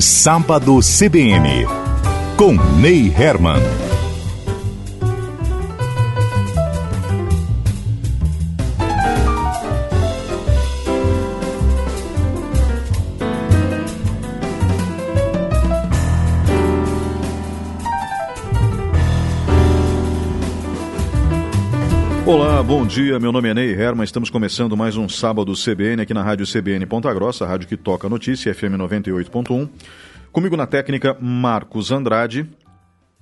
Sábado CBN, com Ney Herman. Bom dia. Meu nome é Ney Herman. Estamos começando mais um sábado CBN aqui na Rádio CBN Ponta Grossa, rádio que toca notícia, FM 98.1. Comigo na técnica, Marcos Andrade.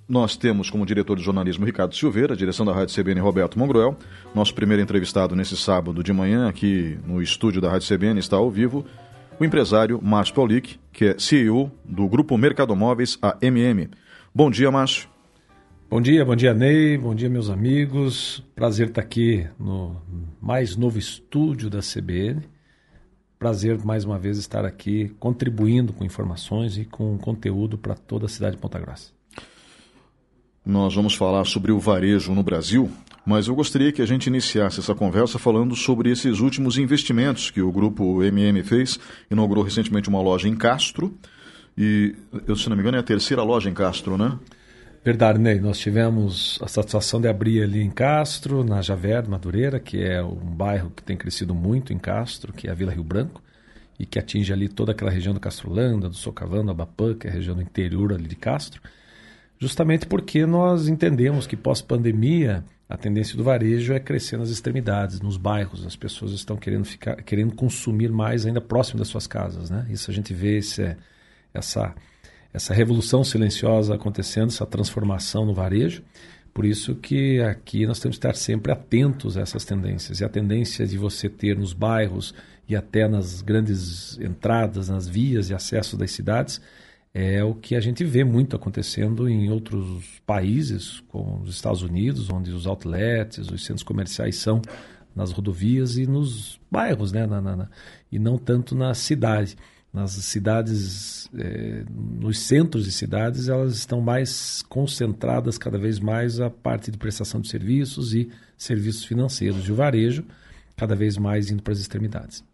Nós temos como diretor de jornalismo Ricardo Silveira, direção da Rádio CBN Roberto Mongroel. Nosso primeiro entrevistado nesse sábado de manhã, aqui no estúdio da Rádio CBN, está ao vivo, o empresário Márcio Paulic, que é CEO do Grupo Mercadomóveis, a MM. Bom dia, Márcio. Bom dia, bom dia Ney, bom dia meus amigos. Prazer estar aqui no mais novo estúdio da CBN. Prazer mais uma vez estar aqui contribuindo com informações e com conteúdo para toda a cidade de Ponta Grossa. Nós vamos falar sobre o varejo no Brasil, mas eu gostaria que a gente iniciasse essa conversa falando sobre esses últimos investimentos que o grupo MM fez. Inaugurou recentemente uma loja em Castro e, eu, se não me engano, é a terceira loja em Castro, né? Verdade, Ney. Nós tivemos a satisfação de abrir ali em Castro, na Javer, Madureira, que é um bairro que tem crescido muito em Castro, que é a Vila Rio Branco, e que atinge ali toda aquela região do Castrolanda, do Socavando, Abapã, que é a região do interior ali de Castro, justamente porque nós entendemos que pós-pandemia a tendência do varejo é crescer nas extremidades, nos bairros. As pessoas estão querendo ficar, querendo consumir mais ainda próximo das suas casas, né? Isso a gente vê esse, essa essa revolução silenciosa acontecendo, essa transformação no varejo. Por isso que aqui nós temos que estar sempre atentos a essas tendências. E a tendência de você ter nos bairros e até nas grandes entradas, nas vias de acesso das cidades, é o que a gente vê muito acontecendo em outros países, como os Estados Unidos, onde os outlets, os centros comerciais são nas rodovias e nos bairros, né? Na, na, na, e não tanto na cidade nas cidades, é, nos centros de cidades, elas estão mais concentradas cada vez mais a parte de prestação de serviços e serviços financeiros e o varejo cada vez mais indo para as extremidades.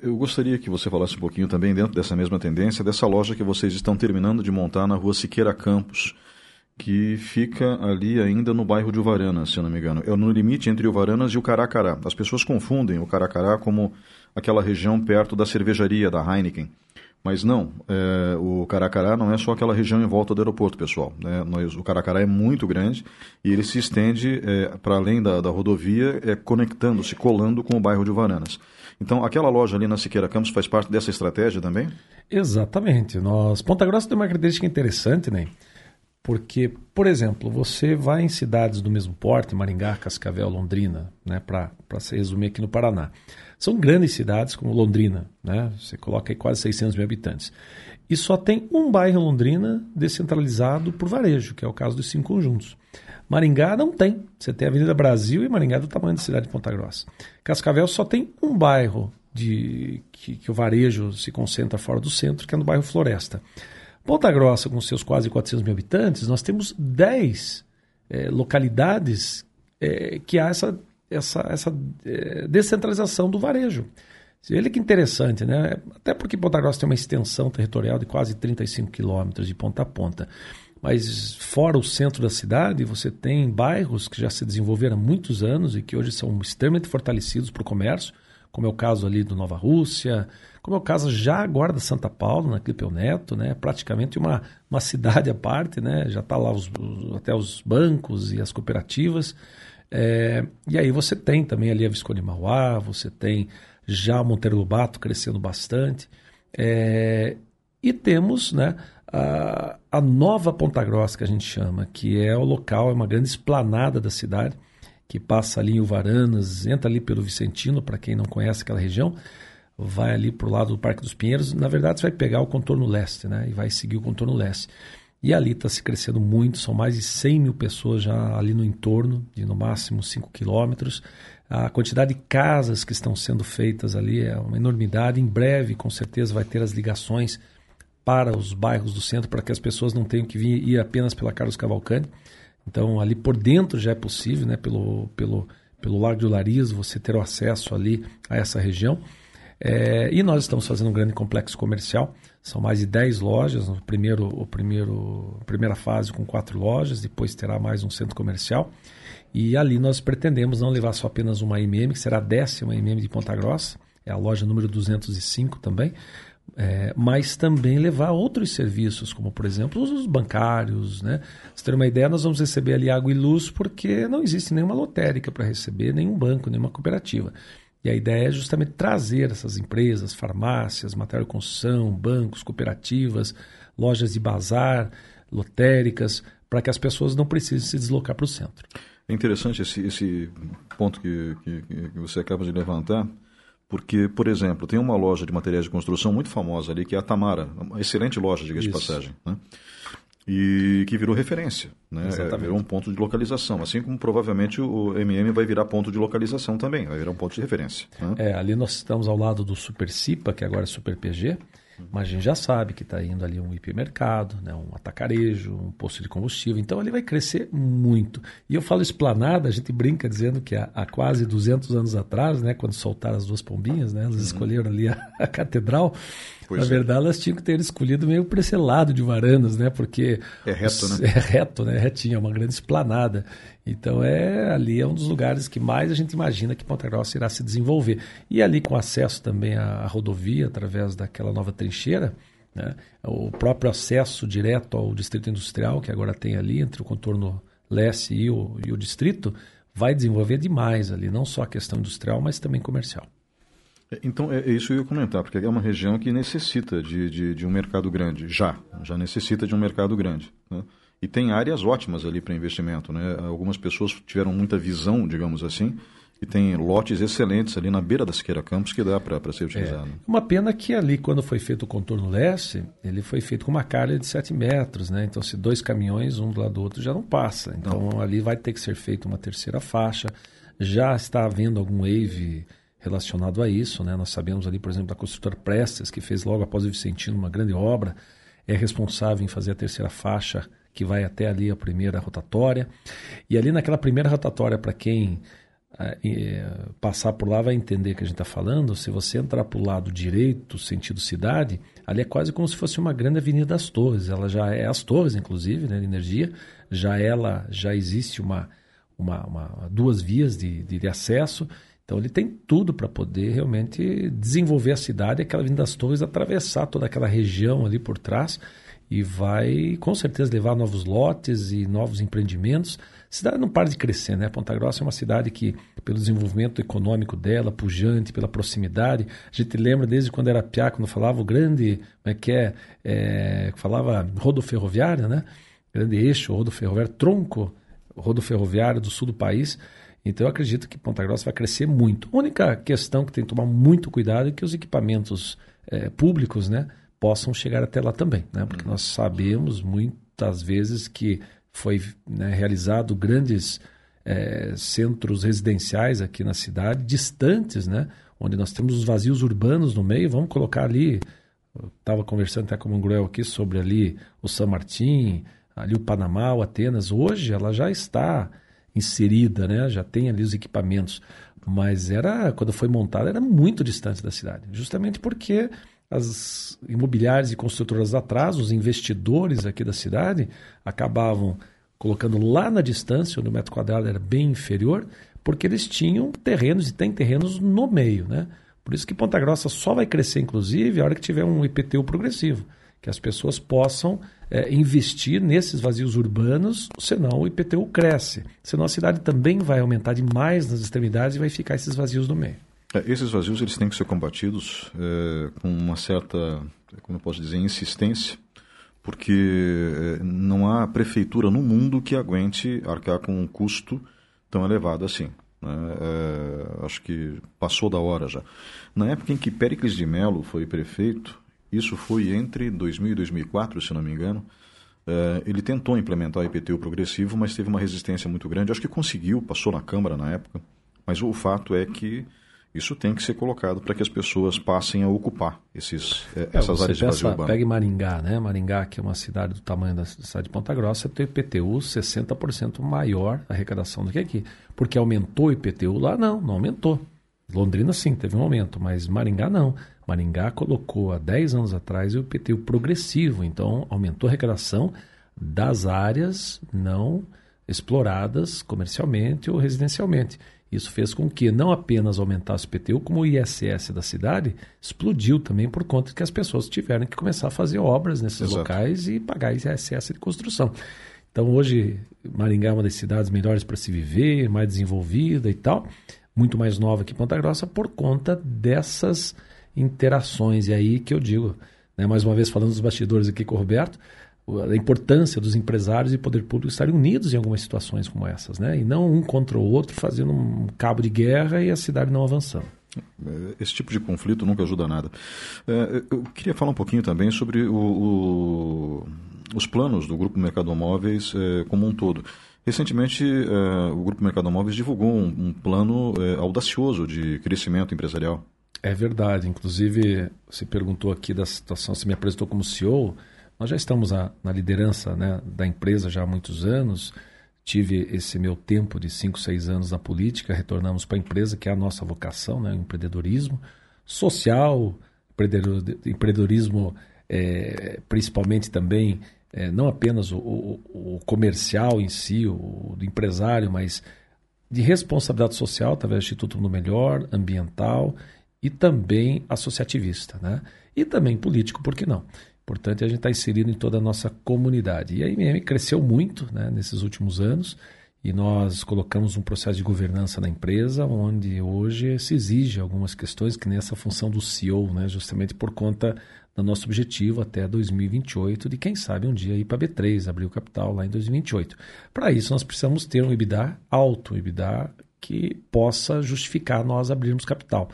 Eu gostaria que você falasse um pouquinho também dentro dessa mesma tendência dessa loja que vocês estão terminando de montar na rua Siqueira Campos, que fica ali ainda no bairro de Uvaranas, se eu não me engano. É no limite entre Uvaranas e o Caracará. As pessoas confundem o Caracará como aquela região perto da cervejaria da Heineken. Mas não, é, o Caracará não é só aquela região em volta do aeroporto, pessoal. Né? Nós, o Caracará é muito grande e ele se estende é, para além da, da rodovia, é, conectando-se, colando com o bairro de Uvaranas. Então, aquela loja ali na Siqueira Campos faz parte dessa estratégia também? Exatamente. Nós, Ponta Grossa tem uma característica interessante, né? Porque, por exemplo, você vai em cidades do mesmo porte, Maringá, Cascavel, Londrina, né, para se resumir aqui no Paraná. São grandes cidades como Londrina, né? Você coloca aí quase 600 mil habitantes. E só tem um bairro em Londrina descentralizado por varejo, que é o caso dos cinco conjuntos. Maringá não tem. Você tem a Avenida Brasil e Maringá é do tamanho da cidade de Ponta Grossa. Cascavel só tem um bairro de que, que o varejo se concentra fora do centro, que é no bairro Floresta. Ponta Grossa, com seus quase 400 mil habitantes, nós temos 10 é, localidades é, que há essa, essa, essa é, descentralização do varejo. Ele que interessante, né? Até porque Ponta Grossa tem uma extensão territorial de quase 35 quilômetros de ponta a ponta. Mas fora o centro da cidade, você tem bairros que já se desenvolveram há muitos anos e que hoje são extremamente fortalecidos para o comércio, como é o caso ali do Nova Rússia, como é o caso já agora da Santa Paulo, na Clipeu Neto, né? praticamente uma, uma cidade à parte, né? já está lá os, os, até os bancos e as cooperativas. É, e aí você tem também ali a Visconde Mauá, você tem já Monteiro Lobato crescendo bastante. É, e temos né, a, a nova Ponta Grossa, que a gente chama, que é o local, é uma grande esplanada da cidade, que passa ali em Uvaranas, entra ali pelo Vicentino, para quem não conhece aquela região, vai ali para o lado do Parque dos Pinheiros. Na verdade, você vai pegar o contorno leste, né? E vai seguir o contorno leste. E ali está se crescendo muito, são mais de 100 mil pessoas já ali no entorno, de no máximo 5 quilômetros. A quantidade de casas que estão sendo feitas ali é uma enormidade. Em breve, com certeza, vai ter as ligações para os bairros do centro, para que as pessoas não tenham que vir ir apenas pela Carlos Cavalcante. Então, ali por dentro já é possível, né, pelo, pelo, pelo Largo de Olarias, você ter o acesso ali a essa região. É, e nós estamos fazendo um grande complexo comercial. São mais de 10 lojas, no primeiro, o primeiro, primeira fase com quatro lojas, depois terá mais um centro comercial. E ali nós pretendemos não levar só apenas uma MM, que será a décima MM de Ponta Grossa, é a loja número 205 também, é, mas também levar outros serviços, como por exemplo os bancários. Né? Se ter uma ideia, nós vamos receber ali água e luz porque não existe nenhuma lotérica para receber, nenhum banco, nenhuma cooperativa. E a ideia é justamente trazer essas empresas, farmácias, material de construção, bancos, cooperativas, lojas de bazar, lotéricas, para que as pessoas não precisem se deslocar para o centro. É interessante esse, esse ponto que, que, que você acaba de levantar, porque, por exemplo, tem uma loja de materiais de construção muito famosa ali, que é a Tamara, uma excelente loja, diga de passagem. Né? E que virou referência, né? É, virou um ponto de localização, assim como provavelmente o MM vai virar ponto de localização também, vai virar um ponto de referência. Né? É, ali nós estamos ao lado do Super Cipa, que agora é Super PG, mas a gente já sabe que está indo ali um hipermercado, né, um atacarejo, um posto de combustível. Então ali vai crescer muito. E eu falo esplanada, a gente brinca dizendo que há, há quase 200 anos atrás, né, quando soltaram as duas pombinhas, né, elas uhum. escolheram ali a, a catedral. Pois Na é. verdade, elas tinham que ter escolhido meio para esse lado de Varanas, né? Porque é reto, né? É reto, né? É retinho, é uma grande esplanada. Então é ali é um dos lugares que mais a gente imagina que Ponta Grossa irá se desenvolver. E ali com acesso também à, rodovia através daquela nova trincheira, né? o próprio acesso direto ao distrito industrial que agora tem ali entre o contorno leste e o, e o distrito vai desenvolver demais ali, não só a questão industrial, mas também comercial. É, então, é, é isso que eu ia comentar, porque é uma região que necessita de, de, de um mercado grande, já, já necessita de um mercado grande. Né? E tem áreas ótimas ali para investimento. Né? Algumas pessoas tiveram muita visão, digamos assim, e tem lotes excelentes ali na beira da Siqueira Campos que dá para ser utilizado. É. Uma pena que ali, quando foi feito o contorno leste, ele foi feito com uma calha de 7 metros, né? Então, se dois caminhões, um do lado do outro, já não passa. Então, não. ali vai ter que ser feita uma terceira faixa. Já está havendo algum wave relacionado a isso, né? Nós sabemos ali, por exemplo, da construtora Prestes, que fez logo após o Vicentino uma grande obra, é responsável em fazer a terceira faixa que vai até ali a primeira rotatória. E ali naquela primeira rotatória, para quem é, passar por lá vai entender que a gente está falando. Se você entrar para o lado direito, sentido cidade, ali é quase como se fosse uma grande avenida das torres. Ela já é as torres, inclusive, né, de energia. Já ela já existe uma, uma, uma duas vias de, de, de acesso. Então ele tem tudo para poder realmente desenvolver a cidade, aquela avenida das torres, atravessar toda aquela região ali por trás e vai com certeza levar novos lotes e novos empreendimentos. A cidade não para de crescer, né? Ponta Grossa é uma cidade que, pelo desenvolvimento econômico dela, pujante, pela proximidade, a gente lembra desde quando era piá, quando falava o grande, como é que é, é falava rodoferroviária, né? Grande eixo, rodoferroviário, tronco rodoferroviário do sul do país. Então eu acredito que Ponta Grossa vai crescer muito. A única questão que tem que tomar muito cuidado é que os equipamentos é, públicos, né? possam chegar até lá também, né? Porque nós sabemos muitas vezes que foi né, realizado grandes é, centros residenciais aqui na cidade, distantes, né? Onde nós temos os vazios urbanos no meio, vamos colocar ali. Estava conversando até com o Mangruel aqui sobre ali o San Martín, ali o Panamá, o Atenas. Hoje ela já está inserida, né? Já tem ali os equipamentos, mas era quando foi montada era muito distante da cidade, justamente porque as imobiliárias e construtoras atrás, os investidores aqui da cidade, acabavam colocando lá na distância, onde o metro quadrado era bem inferior, porque eles tinham terrenos e têm terrenos no meio. Né? Por isso que Ponta Grossa só vai crescer, inclusive, a hora que tiver um IPTU progressivo, que as pessoas possam é, investir nesses vazios urbanos, senão o IPTU cresce. Senão a cidade também vai aumentar demais nas extremidades e vai ficar esses vazios no meio. É, esses vazios eles têm que ser combatidos é, com uma certa, como eu posso dizer, insistência, porque é, não há prefeitura no mundo que aguente arcar com um custo tão elevado assim. Né? É, acho que passou da hora já. Na época em que Péricles de Mello foi prefeito, isso foi entre 2000 e 2004, se não me engano, é, ele tentou implementar o IPTU progressivo, mas teve uma resistência muito grande. Acho que conseguiu, passou na Câmara na época, mas o fato é que isso tem que ser colocado para que as pessoas passem a ocupar esses, é, essas áreas de vazio urbano. Pegue Maringá, né? Maringá, que é uma cidade do tamanho da cidade de Ponta Grossa, tem IPTU 60% maior a arrecadação do que aqui. Porque aumentou o IPTU lá? Não, não aumentou. Londrina sim, teve um aumento, mas Maringá não. Maringá colocou há 10 anos atrás o IPTU progressivo, então aumentou a arrecadação das áreas não exploradas comercialmente ou residencialmente. Isso fez com que não apenas aumentasse o IPTU, como o ISS da cidade explodiu também por conta de que as pessoas tiveram que começar a fazer obras nesses Exato. locais e pagar ISS de construção. Então hoje Maringá é uma das cidades melhores para se viver, mais desenvolvida e tal, muito mais nova que Ponta Grossa por conta dessas interações. E aí que eu digo, né, mais uma vez falando dos bastidores aqui com o Roberto, a importância dos empresários e poder público estarem unidos em algumas situações como essas, né? E não um contra o outro fazendo um cabo de guerra e a cidade não avançando. É, esse tipo de conflito nunca ajuda nada. É, eu queria falar um pouquinho também sobre o, o, os planos do Grupo Mercado Móveis é, como um todo. Recentemente, o Grupo Mercado Móveis divulgou um, um plano audacioso de crescimento empresarial. É verdade. Inclusive, você perguntou aqui da situação, você me apresentou como CEO. Nós já estamos a, na liderança né, da empresa já há muitos anos. Tive esse meu tempo de 5, 6 anos na política, retornamos para a empresa, que é a nossa vocação, né, o empreendedorismo social, empreendedorismo é, principalmente também, é, não apenas o, o, o, comercial em si, o, o empresário, mas de responsabilidade social, através do Instituto no Melhor, ambiental e também associativista, né? E também político, por que não? Importante a gente estar tá inserido em toda a nossa comunidade. E a IMM cresceu muito né, nesses últimos anos e nós colocamos um processo de governança na empresa, onde hoje se exige algumas questões, que nem essa função do CEO, né, justamente por conta do nosso objetivo até 2028, de quem sabe um dia ir para B3, abrir o capital lá em 2028. Para isso, nós precisamos ter um EBITDA alto, um EBITDA que possa justificar nós abrirmos capital.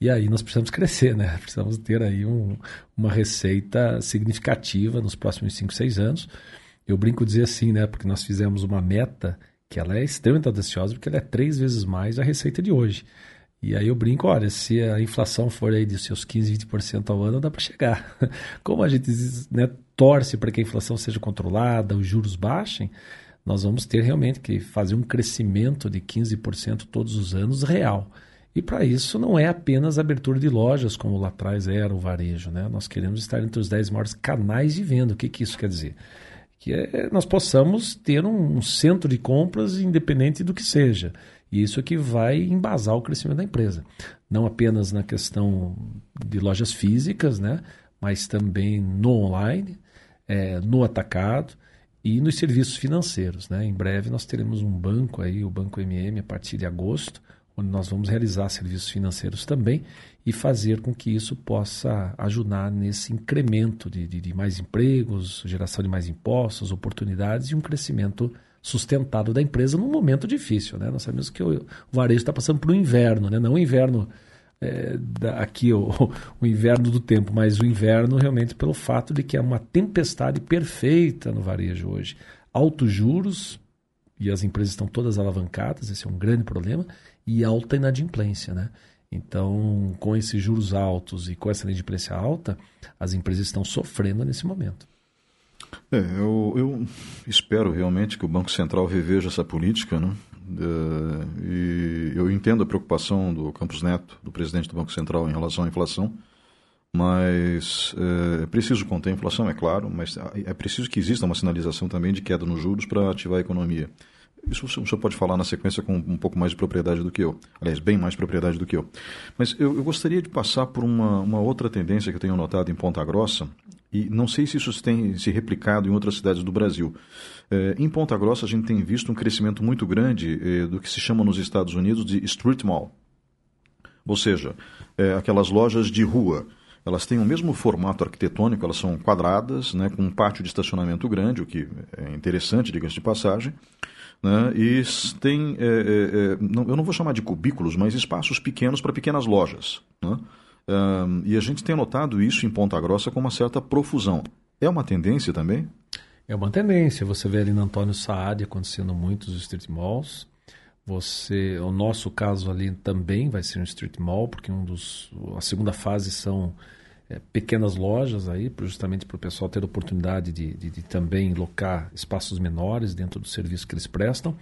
E aí nós precisamos crescer, né? Precisamos ter aí um, uma receita significativa nos próximos 5, 6 anos. Eu brinco dizer assim, né? Porque nós fizemos uma meta que ela é extremamente audaciosa, porque ela é três vezes mais a receita de hoje. E aí eu brinco, olha, se a inflação for aí de seus 15, 20% ao ano, dá para chegar. Como a gente né, torce para que a inflação seja controlada, os juros baixem, nós vamos ter realmente que fazer um crescimento de 15% todos os anos real. E para isso não é apenas abertura de lojas, como lá atrás era o varejo. Né? Nós queremos estar entre os 10 maiores canais de venda. O que, que isso quer dizer? Que é, nós possamos ter um, um centro de compras independente do que seja. E isso é que vai embasar o crescimento da empresa. Não apenas na questão de lojas físicas, né? mas também no online, é, no atacado e nos serviços financeiros. Né? Em breve nós teremos um banco aí, o Banco MM, a partir de agosto, onde nós vamos realizar serviços financeiros também e fazer com que isso possa ajudar nesse incremento de, de, de mais empregos, geração de mais impostos, oportunidades e um crescimento sustentado da empresa num momento difícil. Né? Nós sabemos que o, varejo está passando por um inverno, né? não o inverno é, da, aqui, o, o inverno do tempo, mas o inverno realmente pelo fato de que é uma tempestade perfeita no varejo hoje. Altos juros, e as empresas estão todas alavancadas, esse é um grande problema, e alta inadimplência, né? Então, com esses juros altos e com essa inadimplência alta, as empresas estão sofrendo nesse momento. É, eu, eu, espero realmente que o Banco Central reveja essa política, né? É, e eu entendo a preocupação do Campos Neto, do presidente do Banco Central, em relação à inflação, mas é, é preciso conter a inflação, é claro, mas é preciso que exista uma sinalização também de queda nos juros para ativar a economia. Isso o senhor pode falar na sequência com um pouco mais de propriedade do que eu. Aliás, bem mais propriedade do que eu. Mas eu, eu gostaria de passar por uma, uma, outra tendência que eu tenho notado em Ponta Grossa, e não sei se isso tem se replicado em outras cidades do Brasil. É, em Ponta Grossa, a gente tem visto um crescimento muito grande é, do que se chama nos Estados Unidos de street mall. Ou seja, é, aquelas lojas de rua. Elas têm o mesmo formato arquitetônico, elas são quadradas, né, com um pátio de estacionamento grande, o que é interessante, diga-se de passagem né? e tem, é, é, é, não, eu não vou chamar de cubículos, mas espaços pequenos para pequenas lojas. Né? Um, e a gente tem notado isso em Ponta Grossa com uma certa profusão. É uma tendência também? É uma tendência. Você vê ali no Antônio Saad acontecendo muitos street malls. Você, o nosso caso ali também vai ser um street mall, porque um dos, a segunda fase são é, pequenas lojas aí, justamente para o pessoal ter a oportunidade de, de, de, também locar espaços menores dentro do serviço que eles prestam.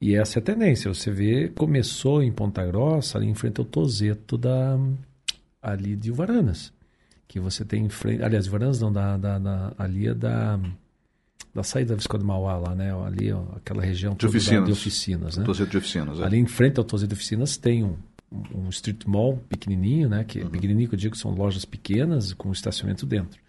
E essa é a tendência. Você vê, começou em Ponta Grossa, ali em frente ao Tozeto da ali de Uvaranas, que você tem em frente, aliás, Uvaranas não, da, da, da, ali é da, da saída da Visconde Mauá lá, né? Ali, ó, aquela região de oficinas, da, de oficinas né? de oficinas, é. Ali em frente ao Tozedo de Oficinas tem um, um street mall pequenininho, né? Que uhum. pequenininho que eu digo que são lojas pequenas com estacionamento dentro.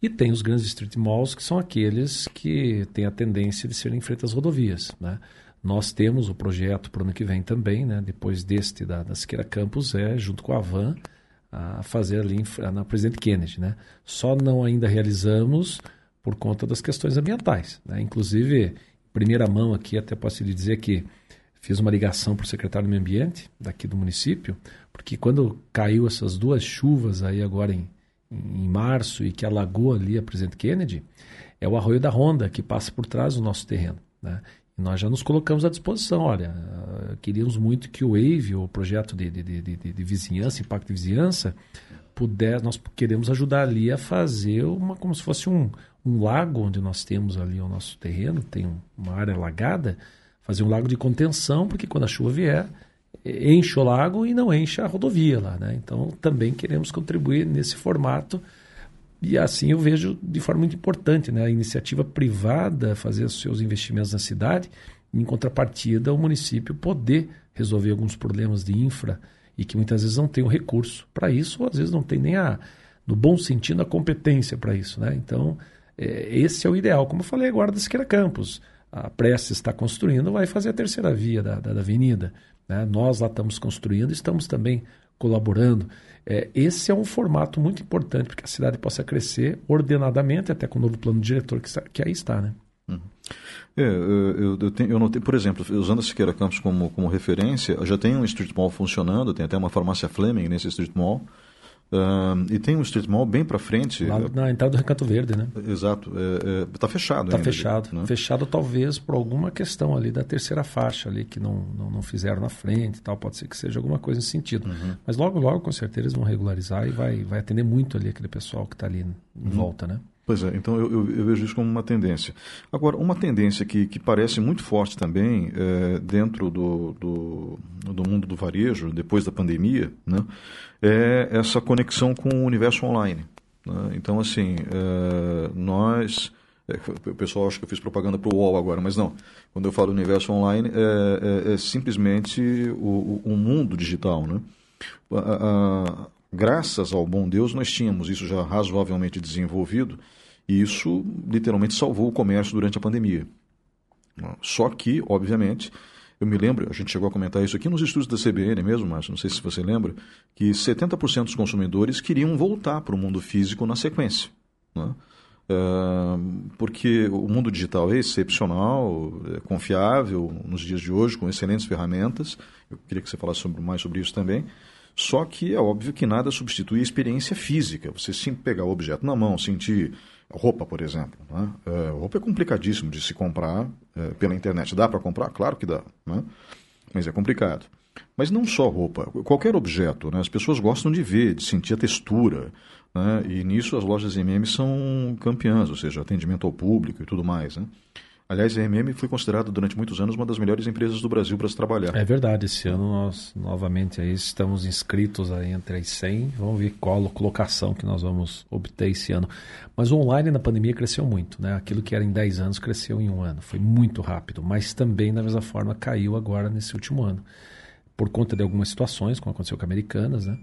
E tem os grandes street malls, que são aqueles que têm a tendência de serem em frente às rodovias, né? Nós temos o projeto para o ano que vem também, né? depois deste da, da Siqueira Campus, é, junto com a Van, a fazer ali na Presidente Kennedy. Né? Só não ainda realizamos por conta das questões ambientais. Né? Inclusive, primeira mão aqui, até posso lhe dizer que fiz uma ligação para o secretário do Meio Ambiente daqui do município, porque quando caiu essas duas chuvas aí agora em, em março e que alagou ali a Presidente Kennedy, é o Arroio da Ronda que passa por trás do nosso terreno. Né? Nós já nos colocamos à disposição. Olha, queríamos muito que o WAVE, o projeto de, de, de, de, de vizinhança, impacto de vizinhança, puder, nós queremos ajudar ali a fazer uma como se fosse um, um lago onde nós temos ali o nosso terreno, tem uma área alagada, fazer um lago de contenção, porque quando a chuva vier, enche o lago e não enche a rodovia lá. Né? Então também queremos contribuir nesse formato e assim eu vejo de forma muito importante né? a iniciativa privada fazer os seus investimentos na cidade, em contrapartida, o município poder resolver alguns problemas de infra e que muitas vezes não tem o recurso para isso, ou às vezes não tem nem a, no bom sentido, a competência para isso. Né? Então, é, esse é o ideal. Como eu falei agora da Siqueira Campos, a Prestes está construindo, vai fazer a terceira via da, da, da avenida. Né? Nós lá estamos construindo, estamos também colaborando. É, esse é um formato muito importante para que a cidade possa crescer ordenadamente, até com o novo plano diretor que, que aí está. Né? Uhum. É, eu, eu, tenho, eu notei, por exemplo, usando a Siqueira Campos como, como referência, já tem um Street Mall funcionando, tem até uma farmácia Fleming nesse Street Mall. Uh, e tem um street mall bem para frente. Lá na entrada do Recanto Verde, né? Exato. Está é, é, tá fechado Está fechado. Né? Fechado talvez por alguma questão ali da terceira faixa ali que não, não, não fizeram na frente e tal. Pode ser que seja alguma coisa nesse sentido. Uhum. Mas logo, logo, com certeza, eles vão regularizar e vai, vai atender muito ali aquele pessoal que está ali em uhum. volta, né? Pois é, então eu, eu, eu, vejo isso como uma tendência. Agora, uma tendência que, que parece muito forte também é, dentro do, do, do, mundo do varejo, depois da pandemia, né, é essa conexão com o universo online. Né? Então, assim, é, nós. É, o pessoal acha que eu fiz propaganda para o UOL agora, mas não. Quando eu falo universo online, é, é, é simplesmente o, o, mundo digital. Né? A, a, graças ao bom Deus, nós tínhamos isso já razoavelmente desenvolvido e isso literalmente salvou o comércio durante a pandemia. Só que, obviamente, eu me lembro, a gente chegou a comentar isso aqui nos estudos da CBN mesmo, Márcio, não sei se você lembra, que 70% dos consumidores queriam voltar para o mundo físico na sequência. Né? Uh, porque o mundo digital é excepcional, é confiável nos dias de hoje, com excelentes ferramentas. Eu queria que você falasse sobre, mais sobre isso também. Só que é óbvio que nada substitui a experiência física. Você sim pegar o objeto na mão, sentir roupa, por exemplo. Né? É, roupa é complicadíssimo de se comprar é, pela internet. Dá para comprar? Claro que dá, né? mas é complicado. Mas não só roupa, qualquer objeto. Né? As pessoas gostam de ver, de sentir a textura. Né? E nisso as lojas MM são campeãs, ou seja, atendimento ao público e tudo mais. Né? Aliás, a MM foi considerada durante muitos anos uma das melhores empresas do Brasil para se trabalhar. É verdade, esse ano nós novamente aí estamos inscritos aí entre as 100, vamos ver qual colocação que nós vamos obter esse ano. Mas o online na pandemia cresceu muito, né? Aquilo que era em 10 anos cresceu em um ano, foi muito rápido, mas também da mesma forma caiu agora nesse último ano por conta de algumas situações, como aconteceu com Americanas, né?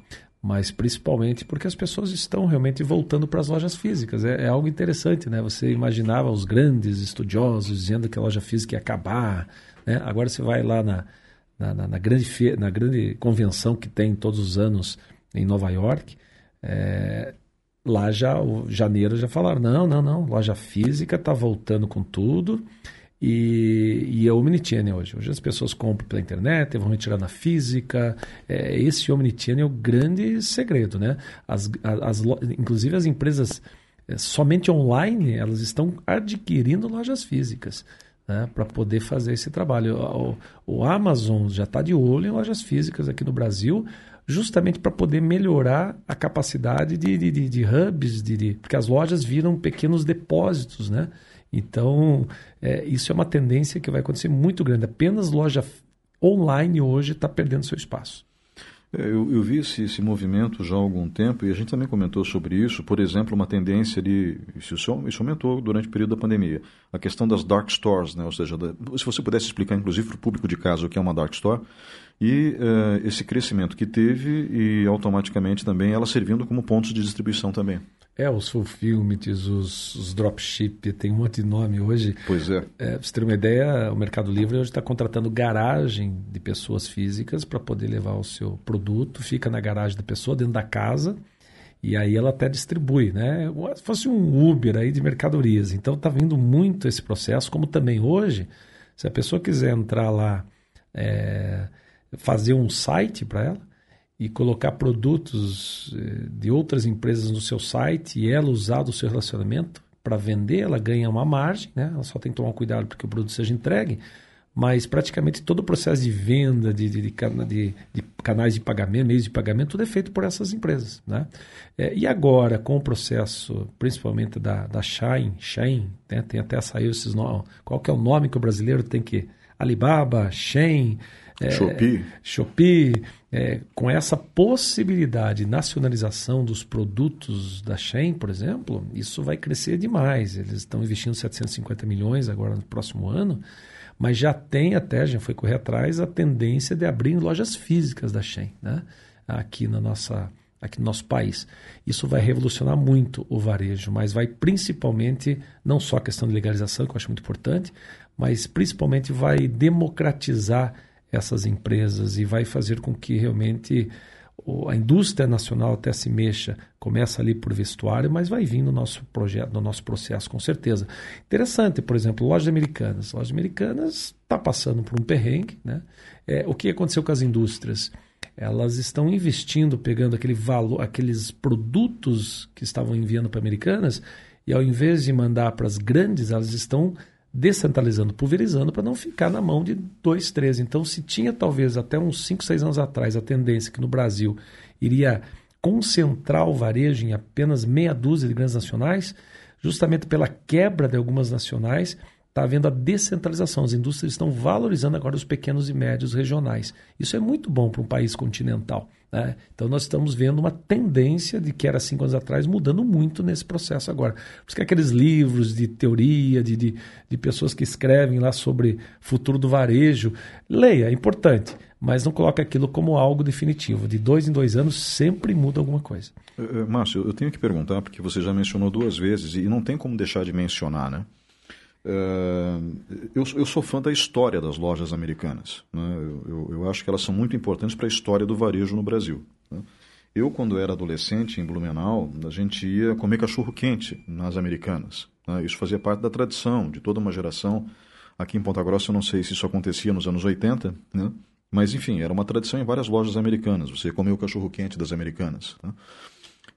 Mas principalmente porque as pessoas estão realmente voltando para as lojas físicas. É, é, algo interessante, né? Você imaginava os grandes estudiosos dizendo que a loja física ia acabar, né? Agora você vai lá na, na, na, na grande, na grande convenção que tem todos os anos em Nova York, é... lá já, o janeiro já falaram, não, não, não, loja física está voltando com tudo e, e é omnichannel hoje. Hoje as pessoas compram pela internet, vão retirar na física. É, esse omnichannel é o grande segredo, né? As, as, inclusive as empresas é, somente online, elas estão adquirindo lojas físicas. Né, para poder fazer esse trabalho. O, o Amazon já está de olho em lojas físicas aqui no Brasil, justamente para poder melhorar a capacidade de, de, de, de hubs, de, de, porque as lojas viram pequenos depósitos, né? Então, é, isso é uma tendência que vai acontecer muito grande. Apenas loja online hoje está perdendo seu espaço. É, eu, eu, vi esse, esse, movimento já há algum tempo e a gente também comentou sobre isso. Por exemplo, uma tendência de. Isso, isso aumentou durante o período da pandemia. A questão das dark stores, né? ou seja, da, se você pudesse explicar, inclusive, para o público de casa o que é uma dark store, e uh, esse crescimento que teve e automaticamente também ela servindo como pontos de distribuição também. É, os fulfillments, os, os dropship, tem um monte de nome hoje. Pois é. é pra você ter uma ideia, o Mercado Livre hoje está contratando garagem de pessoas físicas para poder levar o seu produto, fica na garagem da pessoa, dentro da casa, e aí ela até distribui, né? Se fosse um Uber aí de mercadorias. Então está vindo muito esse processo, como também hoje, se a pessoa quiser entrar lá, é, fazer um site para ela, e colocar produtos eh, de outras empresas no seu site e ela usar do seu relacionamento para vender, ela ganha uma margem, né? Ela só tem que tomar cuidado para que o produto seja entregue, mas praticamente todo o processo de venda, de, de, de, de canais de pagamento, meios de pagamento, tudo é feito por essas empresas, né? É, e agora, com o processo, principalmente da, da Shine, Shine, né? tem até saiu esses nomes, qual que é o nome que o brasileiro tem que... Alibaba, Shein, é, Shopee, Shopee é, com essa possibilidade de nacionalização dos produtos da Shein, por exemplo, isso vai crescer demais. Eles estão investindo 750 milhões agora no próximo ano, mas já tem até, já foi correr atrás, a tendência de abrir lojas físicas da Shein, né? aqui na nossa aqui no nosso país. Isso vai revolucionar muito o varejo, mas vai principalmente, não só a questão de legalização, que eu acho muito importante, mas principalmente vai democratizar essas empresas e vai fazer com que realmente a indústria nacional até se mexa, começa ali por vestuário, mas vai vir no nosso projeto, no nosso processo, com certeza. Interessante, por exemplo, lojas americanas. Lojas americanas está passando por um perrengue. Né? É, o que aconteceu com as indústrias? Elas estão investindo, pegando aquele valor, aqueles produtos que estavam enviando para americanas, e ao invés de mandar para as grandes, elas estão descentralizando, pulverizando para não ficar na mão de dois, três. Então, se tinha talvez até uns 5, 6 anos atrás a tendência que no Brasil iria concentrar o varejo em apenas meia dúzia de grandes nacionais, justamente pela quebra de algumas nacionais, está havendo a descentralização. As indústrias estão valorizando agora os pequenos e médios regionais. Isso é muito bom para um país continental. Né? Então nós estamos vendo uma tendência de que era cinco anos atrás mudando muito nesse processo agora. Por isso que aqueles livros de teoria, de, de, de pessoas que escrevem lá sobre futuro do varejo, leia, é importante, mas não coloque aquilo como algo definitivo. De dois em dois anos sempre muda alguma coisa. Uh, Márcio, eu tenho que perguntar, porque você já mencionou duas vezes, e não tem como deixar de mencionar, né? Uh, eu, eu, sou fã da história das lojas americanas. Né? Eu, eu, eu, acho que elas são muito importantes para a história do varejo no Brasil. Né? Eu, quando era adolescente em Blumenau, a gente ia comer cachorro quente nas americanas. Né? Isso fazia parte da tradição de toda uma geração. Aqui em Ponta Grossa, eu não sei se isso acontecia nos anos 80, né? mas enfim, era uma tradição em várias lojas americanas. Você comia o cachorro quente das americanas. Né?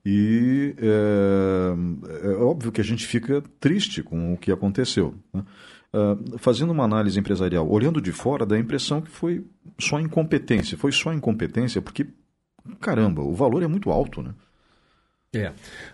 E é, é, óbvio que a gente fica triste com o que aconteceu. Né? Uh, fazendo uma análise empresarial, olhando de fora, dá a impressão que foi só incompetência. Foi só incompetência porque, caramba, o valor é muito alto, né? É,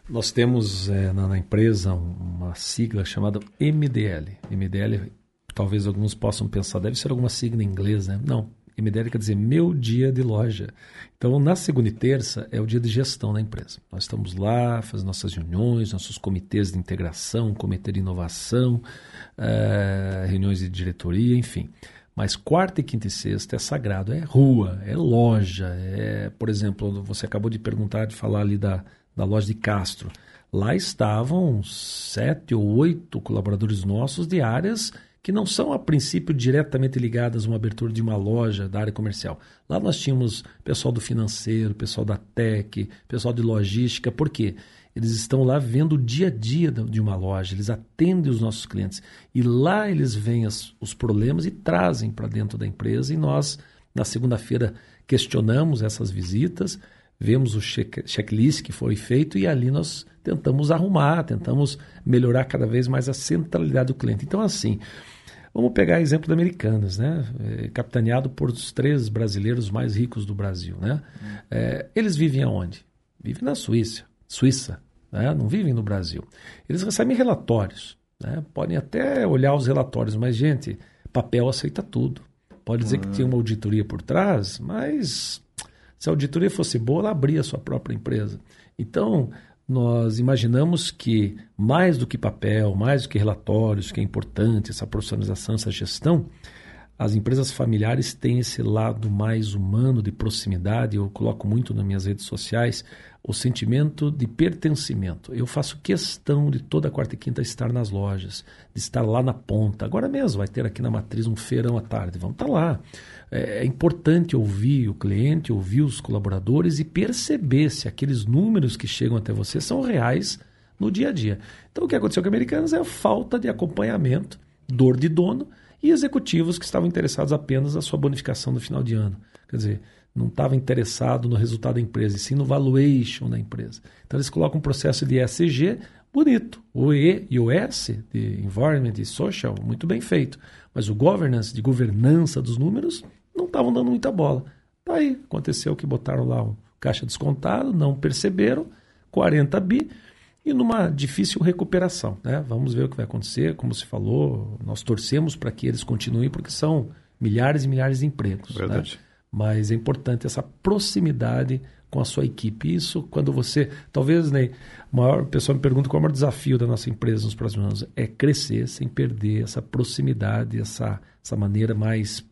nós temos é, na, na, empresa uma sigla chamada MDL. MDL, talvez alguns possam pensar, deve ser alguma sigla em inglês, né? Não, MDL quer dizer meu dia de loja. Então, na segunda e terça é o dia de gestão da empresa. Nós estamos lá, fazendo nossas reuniões, nossos comitês de integração, comitê de inovação, é, reuniões de diretoria, enfim. Mas quarta e quinta e sexta é sagrado, é rua, é loja, é, por exemplo, você acabou de perguntar, de falar ali da, da loja de Castro. Lá estavam sete ou oito colaboradores nossos de áreas que não são a princípio diretamente ligadas a uma abertura de uma loja da área comercial. Lá nós tínhamos pessoal do financeiro, pessoal da tech, pessoal de logística, por quê? Eles estão lá vendo o dia a dia de uma loja, eles atendem os nossos clientes e lá eles veem as, os problemas e trazem para dentro da empresa e nós, na segunda-feira, questionamos essas visitas, vemos o check, checklist que foi feito e ali nós tentamos arrumar, tentamos melhorar cada vez mais a centralidade do cliente. Então, assim, Vamos pegar exemplo da Americanas, né? É, capitaneado por os três brasileiros mais ricos do Brasil, né? É, eles vivem aonde? Vivem na Suíça, Suíça, né? não vivem no Brasil. Eles recebem relatórios, né? Podem até olhar os relatórios, mas gente, papel aceita tudo. Pode dizer que tem uma auditoria por trás, mas Se a auditoria fosse boa, ela abria a sua própria empresa. Então, nós imaginamos que mais do que papel, mais do que relatórios, que é importante essa profissionalização, essa gestão, as empresas familiares têm esse lado mais humano de proximidade. Eu coloco muito nas minhas redes sociais o sentimento de pertencimento. Eu faço questão de toda quarta e quinta estar nas lojas, de estar lá na ponta. Agora mesmo vai ter aqui na matriz um feirão à tarde. Vamos estar lá. É, é importante ouvir o cliente, ouvir os colaboradores e perceber se aqueles números que chegam até você são reais no dia a dia. Então, o que aconteceu com os americanos é a falta de acompanhamento, dor de dono e executivos que estavam interessados apenas na sua bonificação no final de ano. Quer dizer, não estava interessado no resultado da empresa, e sim no valuation da empresa. Então eles colocam um processo de ESG bonito. O E e o S, de Environment e Social, muito bem feito. Mas o Governance, de governança dos números, não estavam dando muita bola. Tá aí, aconteceu que botaram lá um caixa descontado, não perceberam, 40 bi, e numa difícil recuperação. Né? Vamos ver o que vai acontecer, como se falou, nós torcemos para que eles continuem, porque são milhares e milhares de empregos. Né? Verdade. Né? Mas é importante essa proximidade com a sua equipe. Isso quando você. Talvez, né, maior, o pessoal me pergunta qual é o maior desafio da nossa empresa nos próximos anos. É crescer sem perder essa proximidade, essa, essa maneira mais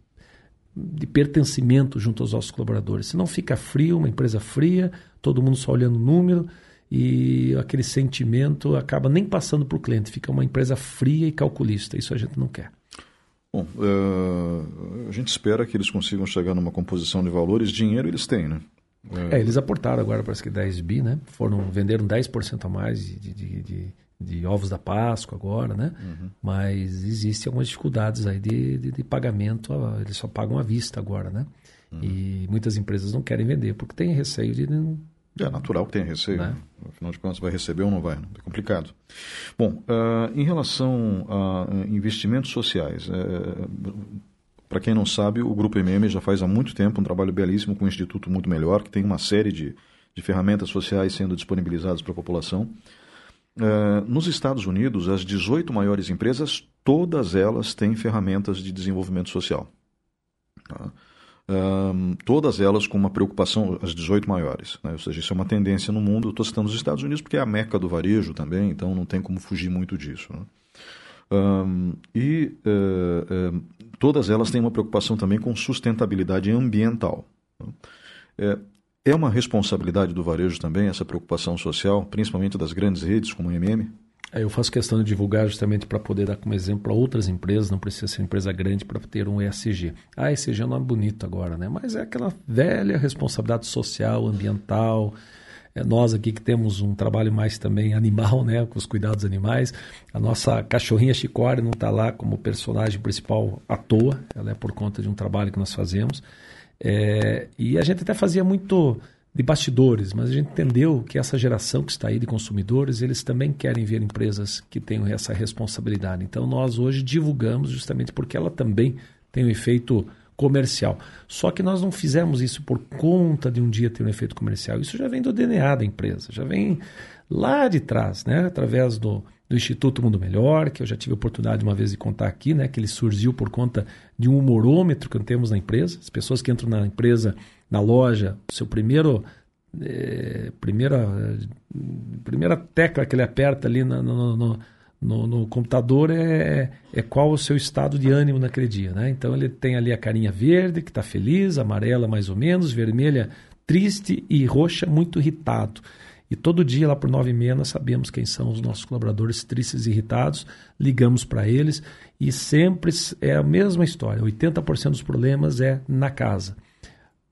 de pertencimento junto aos nossos colaboradores. Senão fica frio, uma empresa fria, todo mundo só olhando o número e aquele sentimento acaba nem passando para o cliente, fica uma empresa fria e calculista. Isso a gente não quer. Bom, uh, a gente espera que eles consigam chegar numa composição de valores. Dinheiro eles têm, né? É, eles aportaram agora, parece que 10 bi, né? Foram, venderam 10% a mais de, de, de, de, ovos da Páscoa agora, né? Uhum. Mas existem algumas dificuldades aí de, de, de, pagamento, eles só pagam à vista agora, né? Uhum. E muitas empresas não querem vender porque têm receio de é natural que tenha receio. Né? Afinal de contas, vai receber ou não vai? Né? É complicado. Bom, uh, em relação a investimentos sociais, uh, para quem não sabe, o Grupo MM já faz há muito tempo um trabalho belíssimo com o Instituto Muito Melhor, que tem uma série de, de ferramentas sociais sendo disponibilizadas para a população. Uh, nos Estados Unidos, as 18 maiores empresas, todas elas têm ferramentas de desenvolvimento social. Tá? Um, todas elas com uma preocupação, as 18 maiores. Né? Ou seja, isso é uma tendência no mundo. Estou citando os Estados Unidos porque é a meca do varejo também, então não tem como fugir muito disso. Né? Um, e uh, uh, todas elas têm uma preocupação também com sustentabilidade ambiental. Né? É, é uma responsabilidade do varejo também essa preocupação social, principalmente das grandes redes como a MM? Eu faço questão de divulgar justamente para poder dar como exemplo para outras empresas, não precisa ser empresa grande para ter um ESG. Ah, ESG é um nome bonito agora, né? Mas é aquela velha responsabilidade social, ambiental. É nós aqui que temos um trabalho mais também animal, né, com os cuidados animais. A nossa cachorrinha Chicore não está lá como personagem principal à toa, ela é por conta de um trabalho que nós fazemos. É, e a gente até fazia muito de bastidores, mas a gente entendeu que essa geração que está aí de consumidores, eles também querem ver empresas que tenham essa responsabilidade. Então nós hoje divulgamos justamente porque ela também tem um efeito comercial. Só que nós não fizemos isso por conta de um dia ter um efeito comercial. Isso já vem do DNA da empresa, já vem lá de trás, né? através do, do Instituto Mundo Melhor, que eu já tive a oportunidade uma vez de contar aqui, né? que ele surgiu por conta de um humorômetro que temos na empresa. As pessoas que entram na empresa na loja, seu primeiro é, primeira primeira tecla que ele aperta ali no, no, no, no, computador é, é qual o seu estado de ânimo naquele dia, né? Então ele tem ali a carinha verde que está feliz, amarela mais ou menos, vermelha triste e roxa muito irritado. E todo dia, lá por nove e meia, nós sabemos quem são os nossos colaboradores tristes e irritados, ligamos para eles e sempre é a mesma história: 80% dos problemas é na casa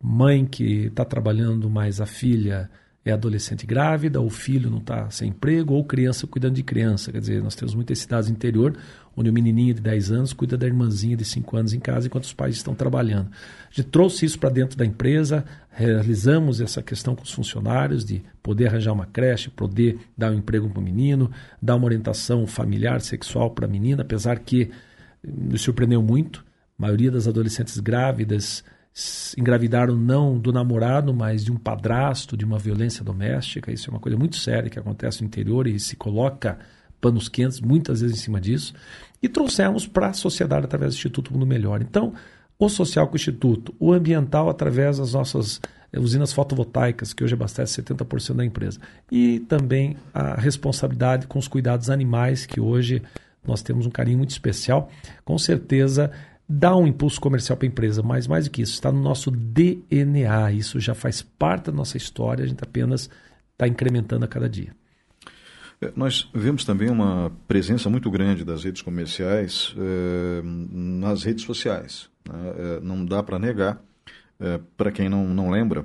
mãe que está trabalhando, mas a filha é adolescente grávida, ou filho não está sem emprego, ou criança cuidando de criança. Quer dizer, nós temos muitas cidades do interior onde o menininho de 10 anos cuida da irmãzinha de 5 anos em casa enquanto os pais estão trabalhando. A gente trouxe isso para dentro da empresa, realizamos essa questão com os funcionários de poder arranjar uma creche, poder dar um emprego para o menino, dar uma orientação familiar, sexual para a menina, apesar que me surpreendeu muito. A maioria das adolescentes grávidas engravidaram não do namorado, mas de um padrasto, de uma violência doméstica. Isso é uma coisa muito séria que acontece no interior e se coloca panos quentes muitas vezes em cima disso. E trouxemos para a sociedade através do Instituto Mundo Melhor. Então, o social com o Instituto, o ambiental através das nossas usinas fotovoltaicas, que hoje abastece 70% da empresa. E também a responsabilidade com os cuidados animais, que hoje nós temos um carinho muito especial. Com certeza dá um impulso comercial para a empresa, mas mais do que isso, está no nosso DNA. Isso já faz parte da nossa história, a gente apenas está incrementando a cada dia. É, nós vemos também uma presença muito grande das redes comerciais eh, nas redes sociais. Né? Eh, não dá para negar, eh, para quem não, não lembra,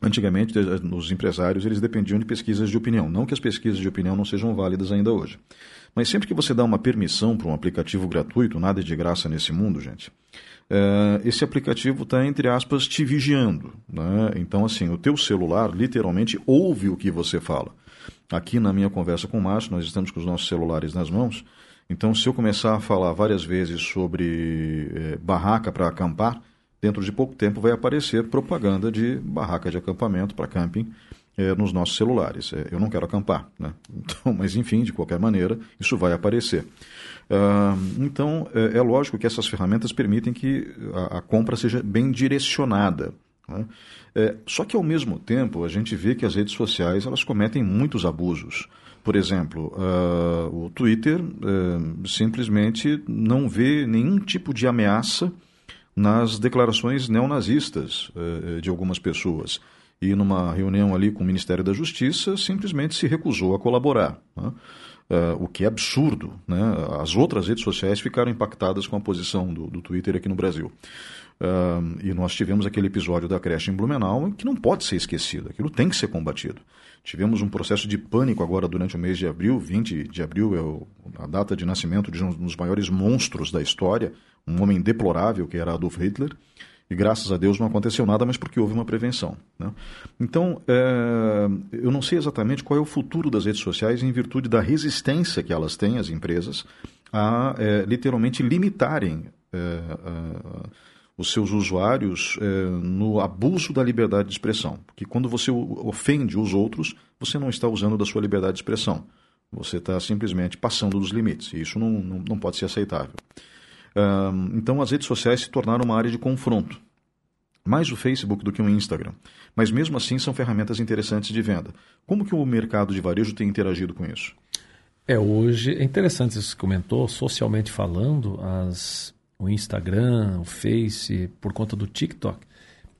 antigamente os empresários eles dependiam de pesquisas de opinião. Não que as pesquisas de opinião não sejam válidas ainda hoje. Mas sempre que você dá uma permissão para um aplicativo gratuito, nada de graça nesse mundo, gente, é, esse aplicativo está, entre aspas, te vigiando. Né? Então, assim, o teu celular literalmente ouve o que você fala. Aqui na minha conversa com o Márcio, nós estamos com os nossos celulares nas mãos. Então, se eu começar a falar várias vezes sobre é, barraca para acampar, dentro de pouco tempo vai aparecer propaganda de barraca de acampamento para camping é, nos nossos celulares. É, eu não quero acampar, né? Então, mas enfim, de qualquer maneira, isso vai aparecer. Uh, então, é, é, lógico que essas ferramentas permitem que a, a compra seja bem direcionada. Né? É, só que, ao mesmo tempo, a gente vê que as redes sociais elas cometem muitos abusos. Por exemplo, uh, o Twitter uh, simplesmente não vê nenhum tipo de ameaça nas declarações neonazistas de algumas pessoas e numa reunião ali com o Ministério da Justiça simplesmente se recusou a colaborar. Né? Uh, o que é absurdo. Né? As outras redes sociais ficaram impactadas com a posição do, do Twitter aqui no Brasil. Uh, e nós tivemos aquele episódio da creche em Blumenau que não pode ser esquecido, aquilo tem que ser combatido. Tivemos um processo de pânico agora durante o mês de abril, 20 de abril é o, a data de nascimento de um dos maiores monstros da história, um homem deplorável que era Adolf Hitler. E graças a Deus não aconteceu nada, mas porque houve uma prevenção. Né? Então, é, eu não sei exatamente qual é o futuro das redes sociais em virtude da resistência que elas têm, as empresas, a é, literalmente limitarem é, os seus usuários no abuso da liberdade de expressão. Porque quando você ofende os outros, você não está usando da sua liberdade de expressão. Você está simplesmente passando dos limites. E isso não, não, não pode ser aceitável então as redes sociais se tornaram uma área de confronto. Mais o Facebook do que o Instagram. Mas mesmo assim são ferramentas interessantes de venda. Como que o mercado de varejo tem interagido com isso? É, hoje é interessante isso que comentou, socialmente falando, as, o Instagram, o Face, por conta do TikTok,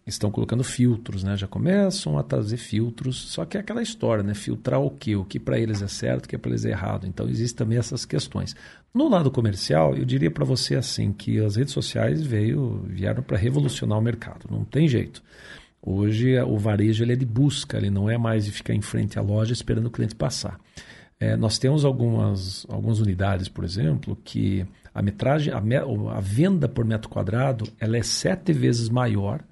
estão colocando filtros, né? Já começam a trazer filtros, só que é aquela história, né? Filtrar o que? O que para eles é certo, o que para eles é errado. Então existem também essas questões. No lado comercial, eu diria para você assim que as redes sociais veio, vieram para revolucionar o mercado. Não tem jeito. Hoje o varejo ele é de busca, ele não é mais de ficar em frente à loja esperando o cliente passar. É, nós temos algumas, algumas unidades, por exemplo, que a metragem, a, a venda por metro quadrado, ela é sete vezes maior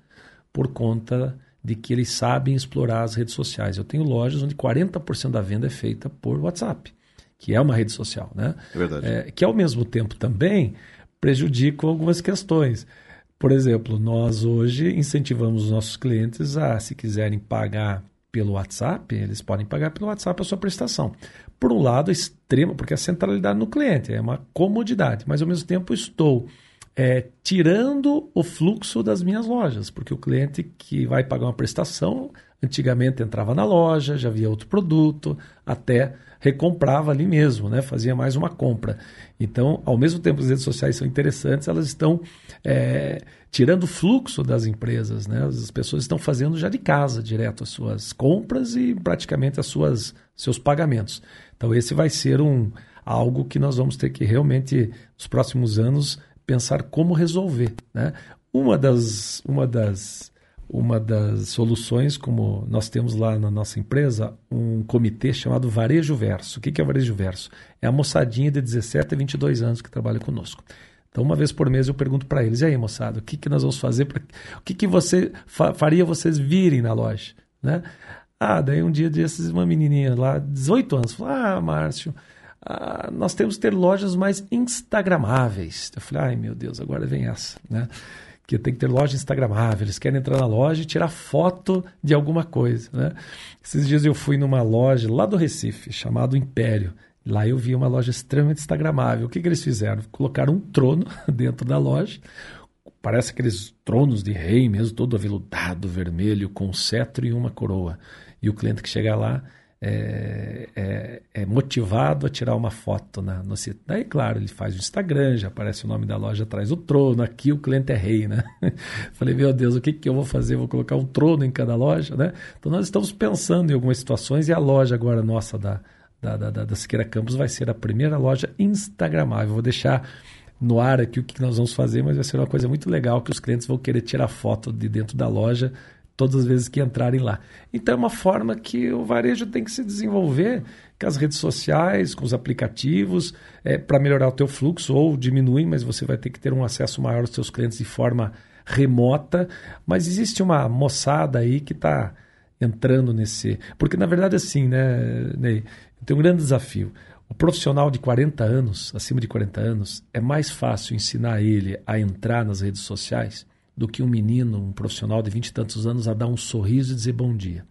por conta de que eles sabem explorar as redes sociais. Eu tenho lojas onde 40% da venda é feita por WhatsApp, que é uma rede social, né? É verdade. É, que ao mesmo tempo também prejudica algumas questões. Por exemplo, nós hoje incentivamos os nossos clientes a, se quiserem pagar pelo WhatsApp, eles podem pagar pelo WhatsApp a sua prestação. Por um lado, extremo, porque é a centralidade no cliente, é uma comodidade, mas ao mesmo tempo estou é, tirando o fluxo das minhas lojas, porque o cliente que vai pagar uma prestação, antigamente entrava na loja, já via outro produto, até recomprava ali mesmo, né? fazia mais uma compra. Então, ao mesmo tempo que as redes sociais são interessantes, elas estão é, tirando o fluxo das empresas. Né? As pessoas estão fazendo já de casa direto as suas compras e praticamente as suas seus pagamentos. Então, esse vai ser um algo que nós vamos ter que realmente, nos próximos anos, pensar como resolver. Né? Uma, das, uma, das, uma das soluções, como nós temos lá na nossa empresa, um comitê chamado Varejo Verso. O que é Varejo Verso? É a moçadinha de 17 a 22 anos que trabalha conosco. Então, uma vez por mês eu pergunto para eles: e aí, moçada, o que, que nós vamos fazer? Pra... O que, que você fa faria vocês virem na loja? Né? Ah, daí um dia desses, uma menininha lá, 18 anos, falou: Ah, Márcio, ah, nós temos que ter lojas mais instagramáveis. Eu falei, ai meu Deus, agora vem essa, né? Que tem que ter loja instagramável. Eles querem entrar na loja e tirar foto de alguma coisa, né? Esses dias eu fui numa loja lá do Recife, chamado Império. Lá eu vi uma loja extremamente instagramável. O que, que eles fizeram? Colocaram um trono dentro da loja, parece aqueles tronos de rei mesmo, todo aveludado, vermelho, com cetro e uma coroa. E o cliente que chega lá é, é, é, motivado a tirar uma foto na, no sítio. Daí, claro, ele faz o Instagram, já aparece o nome da loja atrás do trono, aqui o cliente é rei, né? Falei, meu Deus, o que, que eu vou fazer? Vou colocar um trono em cada loja, né? Então nós estamos pensando em algumas situações e a loja agora nossa da, da, da, da, da Siqueira Campos vai ser a primeira loja instagramável. Vou deixar no ar aqui o que nós vamos fazer, mas vai ser uma coisa muito legal que os clientes vão querer tirar foto de dentro da loja todas as vezes que entrarem lá. Então é uma forma que o varejo tem que se desenvolver com as redes sociais, com os aplicativos, é, para melhorar o teu fluxo ou diminuir, mas você vai ter que ter um acesso maior aos seus clientes de forma remota. Mas existe uma moçada aí que está entrando nesse... Porque na verdade assim, né, Ney, tem um grande desafio. O profissional de 40 anos, acima de 40 anos, é mais fácil ensinar ele a entrar nas redes sociais do que um menino, um profissional de vinte e tantos anos, a dar um sorriso e dizer bom dia.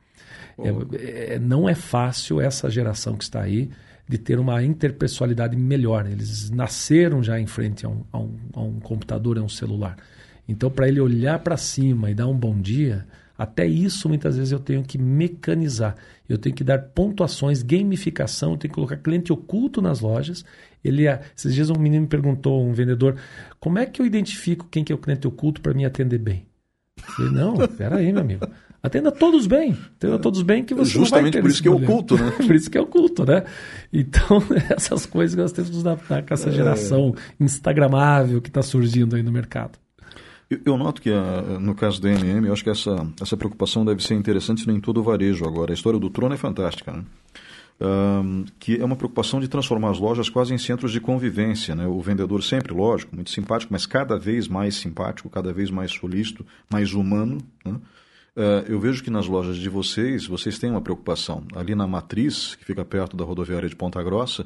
É, é, não é fácil essa geração que está aí de ter uma interpessoalidade melhor. Eles nasceram já em frente a um, a um, a um computador, a um celular. Então, para ele olhar para cima e dar um bom dia, até isso muitas vezes eu tenho que mecanizar. Eu tenho que dar pontuações, gamificação, eu tenho que colocar cliente oculto nas lojas. Ele, esses dias um menino me perguntou, um vendedor, como é que eu identifico quem que é o cliente oculto para me atender bem? Eu falei, não, espera aí, meu amigo. Atenda todos bem. Atenda todos bem que você Justamente não vai por isso que é oculto, né? por isso que é oculto, né? Então, essas coisas que nós temos que nos adaptar com essa é. geração é... instagramável que está surgindo aí no mercado. Eu noto que, ah, no caso da MM, eu acho que essa, essa preocupação deve ser interessante em todo o varejo agora. A história do trono é fantástica, né? Um, que é uma preocupação de transformar as lojas quase em centros de convivência. Né? O vendedor sempre, lógico, muito simpático, mas cada vez mais simpático, cada vez mais solícito, mais humano. Né? Uh, eu vejo que nas lojas de vocês, vocês têm uma preocupação. Ali na Matriz, que fica perto da rodoviária de Ponta Grossa,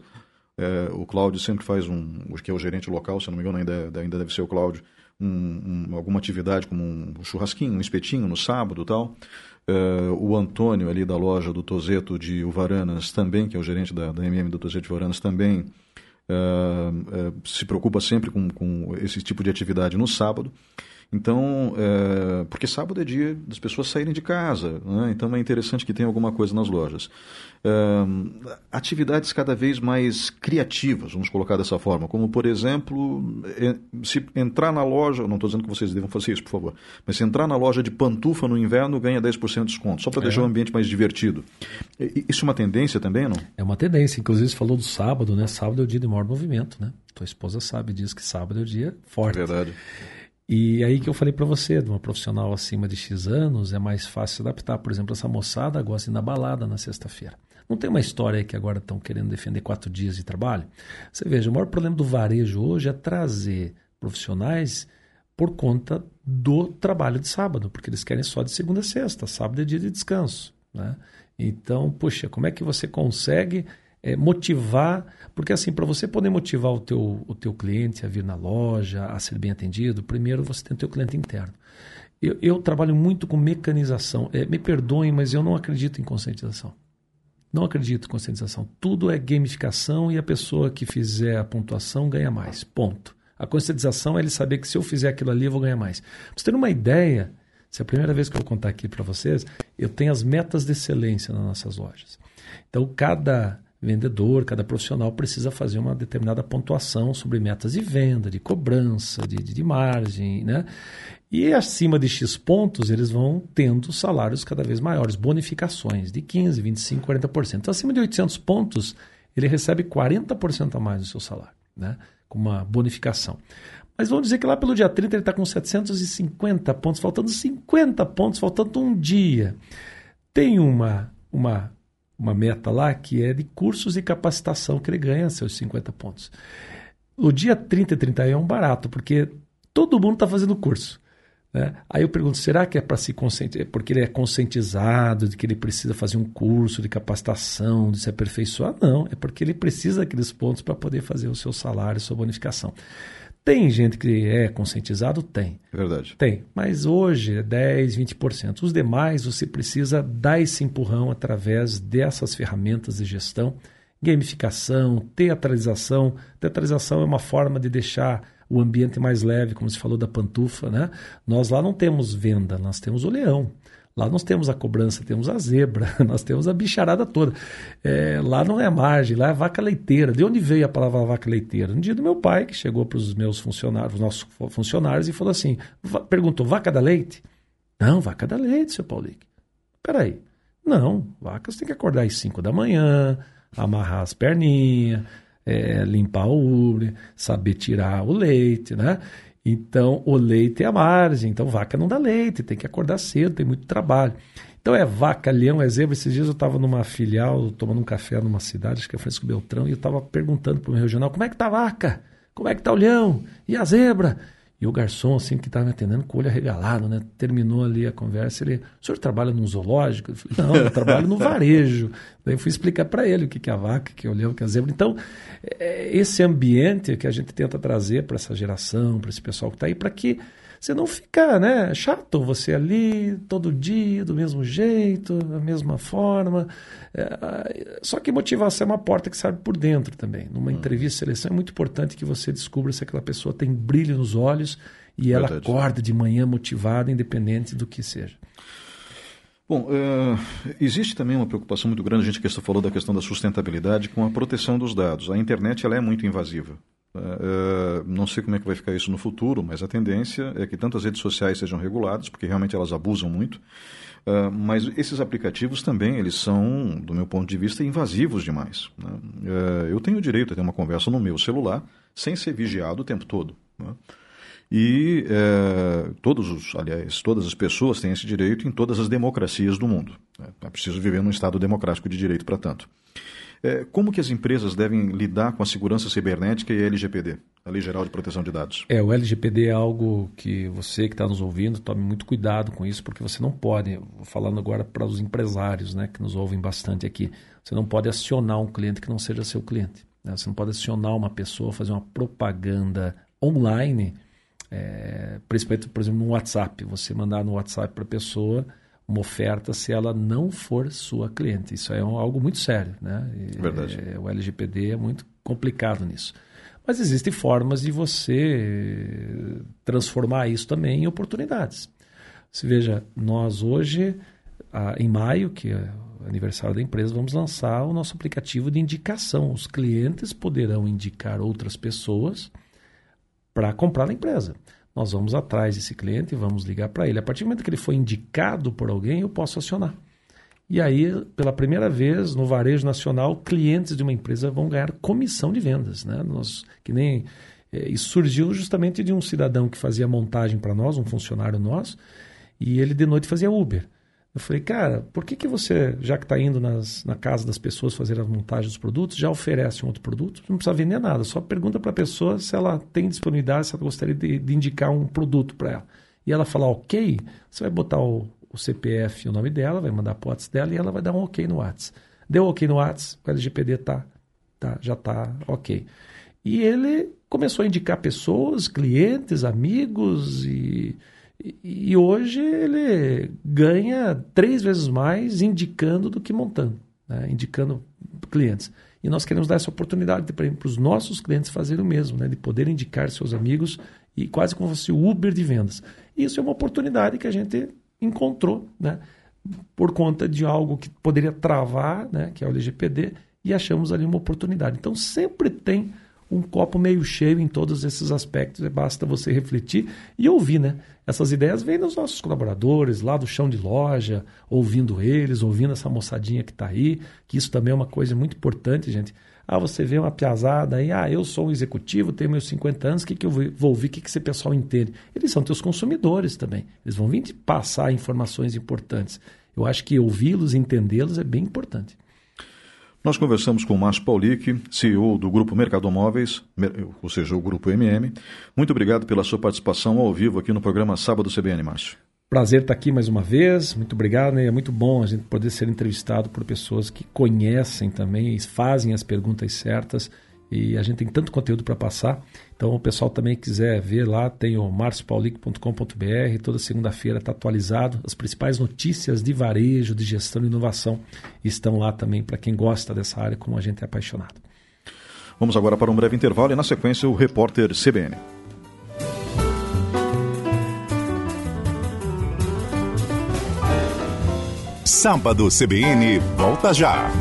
uh, o Cláudio sempre faz um, que é o gerente local, se não me engano ainda, ainda deve ser o Cláudio, um, um, alguma atividade como um churrasquinho, um espetinho no sábado tal. Uh, o Antônio ali da loja do Tozeto de Uvaranas também, que é o gerente da, da MM do Tozeto de Uvaranas, também uh, uh, se preocupa sempre com, com esse tipo de atividade no sábado. Então, é, porque sábado é dia das pessoas saírem de casa, né? então é interessante que tenha alguma coisa nas lojas. É, atividades cada vez mais criativas, vamos colocar dessa forma, como por exemplo, é, se entrar na loja, não estou dizendo que vocês devam fazer isso, por favor, mas se entrar na loja de pantufa no inverno, ganha 10% de desconto, só para deixar o ambiente mais divertido. Isso é uma tendência também, não? É uma tendência, inclusive você falou do sábado, né? Sábado é o dia de maior movimento, né? Tua esposa sabe disso, que sábado é o dia forte. É verdade. E aí que eu falei para você, de uma profissional acima de X anos, é mais fácil adaptar. Por exemplo, essa moçada gosta de ir na balada na sexta-feira. Não tem uma história que agora estão querendo defender quatro dias de trabalho? Você veja, o maior problema do varejo hoje é trazer profissionais por conta do trabalho de sábado, porque eles querem só de segunda a sexta, sábado é dia de descanso. Né? Então, puxa, como é que você consegue é, motivar, porque assim, para você poder motivar o teu, o teu cliente a vir na loja, a ser bem atendido, primeiro você tem o teu cliente interno. Eu, eu trabalho muito com mecanização. É, me perdoem, mas eu não acredito em conscientização. Não acredito em conscientização. Tudo é gamificação e a pessoa que fizer a pontuação ganha mais. Ponto. A conscientização é ele saber que se eu fizer aquilo ali, eu vou ganhar mais. Para você ter uma ideia, se é a primeira vez que eu vou contar aqui para vocês, eu tenho as metas de excelência nas nossas lojas. Então, cada vendedor, cada profissional precisa fazer uma determinada pontuação sobre metas de venda, de cobrança, de, de, de margem, né? E acima de X pontos, eles vão tendo salários cada vez maiores, bonificações de 15%, 25%, 40%. Então, acima de 800 pontos, ele recebe 40% a mais do seu salário, né? com uma bonificação. Mas vamos dizer que lá pelo dia 30 ele está com 750 pontos, faltando 50 pontos, faltando um dia. Tem uma, uma uma meta lá que é de cursos e capacitação que ele ganha seus 50 pontos. O dia 30 e 31 é um barato, porque todo mundo está fazendo curso. Né? Aí eu pergunto, será que é para se conscientizar? Porque ele é conscientizado de que ele precisa fazer um curso de capacitação, de se aperfeiçoar? Não, é porque ele precisa daqueles pontos para poder fazer o seu salário, sua bonificação. Tem gente que é conscientizado? Tem. É verdade. Tem. Mas hoje é 10, 20%. Os demais você precisa dar esse empurrão através dessas ferramentas de gestão. Gamificação, teatralização. Teatralização é uma forma de deixar o ambiente mais leve, como se falou da pantufa, né? Nós lá não temos venda, nós temos o leão. Lá nós temos a cobrança, temos a zebra, nós temos a bicharada toda. É, lá não é margem, lá é vaca leiteira. De onde veio a palavra vaca leiteira? No dia do meu pai, que chegou para os meus funcionários, os nossos funcionários, e falou assim: perguntou, vaca da leite? Não, vaca da leite, seu Paulinho. Peraí. Não, vacas tem que acordar às 5 da manhã, amarrar as perninhas, é, limpar o ubre, saber tirar o leite, né? Então, o leite é a margem. Então, vaca não dá leite, tem que acordar cedo, tem muito trabalho. Então, é vaca, leão, é zebra. Esses dias eu estava numa filial, tomando um café numa cidade, acho que é Francisco Beltrão, e eu estava perguntando para o meu regional, como é que tá a vaca? Como é que tá o leão? E a zebra? E o garçom, assim, que estava me atendendo, com o olho arregalado, né? Terminou ali a conversa, ele, o senhor trabalha num zoológico? Eu falei, não, eu trabalho no varejo. Daí eu fui explicar para ele o que é a vaca, o que é o leão, o que é a zebra. Então, é esse ambiente que a gente tenta trazer para essa geração, para esse pessoal que está aí, para que você não fica né, chato, você ali todo dia, do mesmo jeito, da mesma forma. É, só que motivação é uma porta que sabe por dentro também. Numa hum. entrevista de seleção é muito importante que você descubra se aquela pessoa tem brilho nos olhos e Verdade. ela acorda de manhã motivada, independente do que seja. Bom, uh, existe também uma preocupação muito grande, a gente que falou da questão da sustentabilidade com a proteção dos dados. A internet ela é muito invasiva. Uh, não sei como é que vai ficar isso no futuro, mas a tendência é que tanto as redes sociais sejam reguladas, porque realmente elas abusam muito, uh, mas esses aplicativos também, eles são, do meu ponto de vista, invasivos demais. Né? Uh, eu tenho o direito a ter uma conversa no meu celular sem ser vigiado o tempo todo. Né? E todos os, aliás, todas as pessoas têm esse direito em todas as democracias do mundo. Né? É preciso viver num Estado democrático de direito para tanto. É, como que as empresas devem lidar com a segurança cibernética e a LGPD, a Lei Geral de Proteção de Dados? É, o LGPD é algo que você que está nos ouvindo, tome muito cuidado com isso, porque você não pode, falando agora para os empresários né, que nos ouvem bastante aqui, você não pode acionar um cliente que não seja seu cliente. Né? Você não pode acionar uma pessoa, fazer uma propaganda online, é, principalmente, por exemplo, no WhatsApp. Você mandar no WhatsApp para a pessoa uma oferta se ela não for sua cliente. Isso é um, algo muito sério. Né? E, Verdade. É, o LGPD é muito complicado nisso. Mas existem formas de você transformar isso também em oportunidades. Se veja, nós hoje, em maio, que é o aniversário da empresa, vamos lançar o nosso aplicativo de indicação. Os clientes poderão indicar outras pessoas para comprar na empresa nós vamos atrás desse cliente e vamos ligar para ele. A partir do momento que ele foi indicado por alguém, eu posso acionar. E aí, pela primeira vez no varejo nacional, clientes de uma empresa vão ganhar comissão de vendas. Né? Nós, que nem, é, isso surgiu justamente de um cidadão que fazia montagem para nós, um funcionário nosso, e ele de noite fazia Uber. Eu falei, cara, por que, que você, já que está indo nas, na casa das pessoas fazer a montagem dos produtos, já oferece um outro produto? Não precisa vender nada, só pergunta para a pessoa se ela tem disponibilidade, se ela gostaria de, de indicar um produto para ela. E ela falar ok, você vai botar o, o CPF e o nome dela, vai mandar a WhatsApp dela e ela vai dar um ok no WhatsApp. Deu ok no WhatsApp, o LGPD tá, tá, já está ok. E ele começou a indicar pessoas, clientes, amigos e e hoje ele ganha três vezes mais indicando do que montando, né? indicando clientes. E nós queremos dar essa oportunidade para os nossos clientes fazerem o mesmo, né? de poder indicar seus amigos e quase como se fosse o Uber de vendas. Isso é uma oportunidade que a gente encontrou né? por conta de algo que poderia travar, né? que é o LGPD, e achamos ali uma oportunidade. Então sempre tem um copo meio cheio em todos esses aspectos, basta você refletir e ouvir, né? Essas ideias vêm dos nossos colaboradores, lá do chão de loja, ouvindo eles, ouvindo essa moçadinha que está aí, que isso também é uma coisa muito importante, gente. Ah, você vê uma piazada aí, ah, eu sou um executivo, tenho meus 50 anos, o que, que eu vou ouvir, o que, que esse pessoal entende? Eles são teus consumidores também, eles vão vir te passar informações importantes. Eu acho que ouvi-los entendê-los é bem importante. Nós conversamos com o Márcio Paulic, CEO do Grupo Mercado Móveis, ou seja, o Grupo MM. Muito obrigado pela sua participação ao vivo aqui no programa Sábado CBN, Márcio. Prazer estar aqui mais uma vez. Muito obrigado. Né? É muito bom a gente poder ser entrevistado por pessoas que conhecem também, fazem as perguntas certas e a gente tem tanto conteúdo para passar. Então, o pessoal também quiser ver lá, tem o marciopaulic.com.br, toda segunda-feira está atualizado. As principais notícias de varejo, de gestão e inovação estão lá também para quem gosta dessa área, como a gente é apaixonado. Vamos agora para um breve intervalo e, na sequência, o repórter CBN. Sábado CBN volta já.